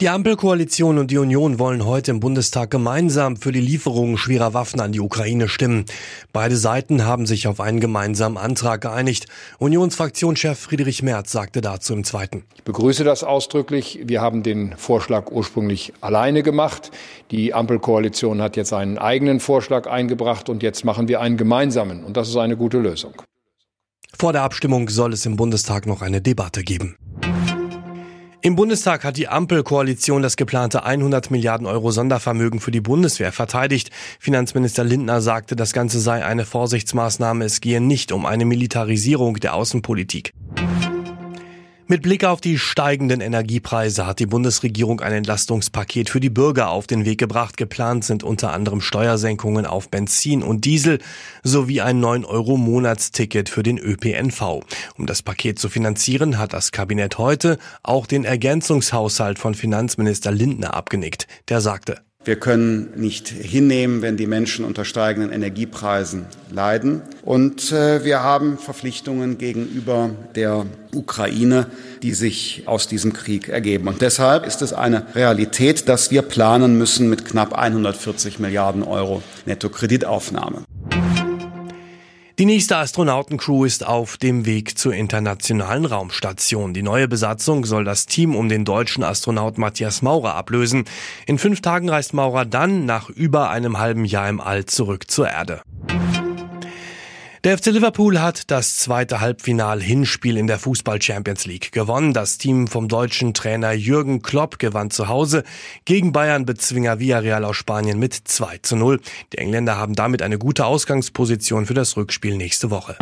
Die Ampelkoalition und die Union wollen heute im Bundestag gemeinsam für die Lieferung schwerer Waffen an die Ukraine stimmen. Beide Seiten haben sich auf einen gemeinsamen Antrag geeinigt. Unionsfraktionschef Friedrich Merz sagte dazu im Zweiten. Ich begrüße das ausdrücklich. Wir haben den Vorschlag ursprünglich alleine gemacht. Die Ampelkoalition hat jetzt einen eigenen Vorschlag eingebracht und jetzt machen wir einen gemeinsamen. Und das ist eine gute Lösung. Vor der Abstimmung soll es im Bundestag noch eine Debatte geben. Im Bundestag hat die Ampelkoalition das geplante 100 Milliarden Euro Sondervermögen für die Bundeswehr verteidigt. Finanzminister Lindner sagte, das Ganze sei eine Vorsichtsmaßnahme, es gehe nicht um eine Militarisierung der Außenpolitik. Mit Blick auf die steigenden Energiepreise hat die Bundesregierung ein Entlastungspaket für die Bürger auf den Weg gebracht. Geplant sind unter anderem Steuersenkungen auf Benzin und Diesel sowie ein 9-Euro-Monatsticket für den ÖPNV. Um das Paket zu finanzieren, hat das Kabinett heute auch den Ergänzungshaushalt von Finanzminister Lindner abgenickt. Der sagte, wir können nicht hinnehmen, wenn die Menschen unter steigenden Energiepreisen leiden. Und äh, wir haben Verpflichtungen gegenüber der Ukraine, die sich aus diesem Krieg ergeben. Und deshalb ist es eine Realität, dass wir planen müssen mit knapp 140 Milliarden Euro Nettokreditaufnahme. Die nächste Astronautencrew ist auf dem Weg zur internationalen Raumstation. Die neue Besatzung soll das Team um den deutschen Astronaut Matthias Maurer ablösen. In fünf Tagen reist Maurer dann nach über einem halben Jahr im All zurück zur Erde. Der FC Liverpool hat das zweite Halbfinal-Hinspiel in der Fußball Champions League gewonnen. Das Team vom deutschen Trainer Jürgen Klopp gewann zu Hause gegen Bayern-Bezwinger Villarreal aus Spanien mit 2 zu 0. Die Engländer haben damit eine gute Ausgangsposition für das Rückspiel nächste Woche.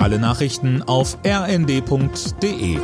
Alle Nachrichten auf rnd.de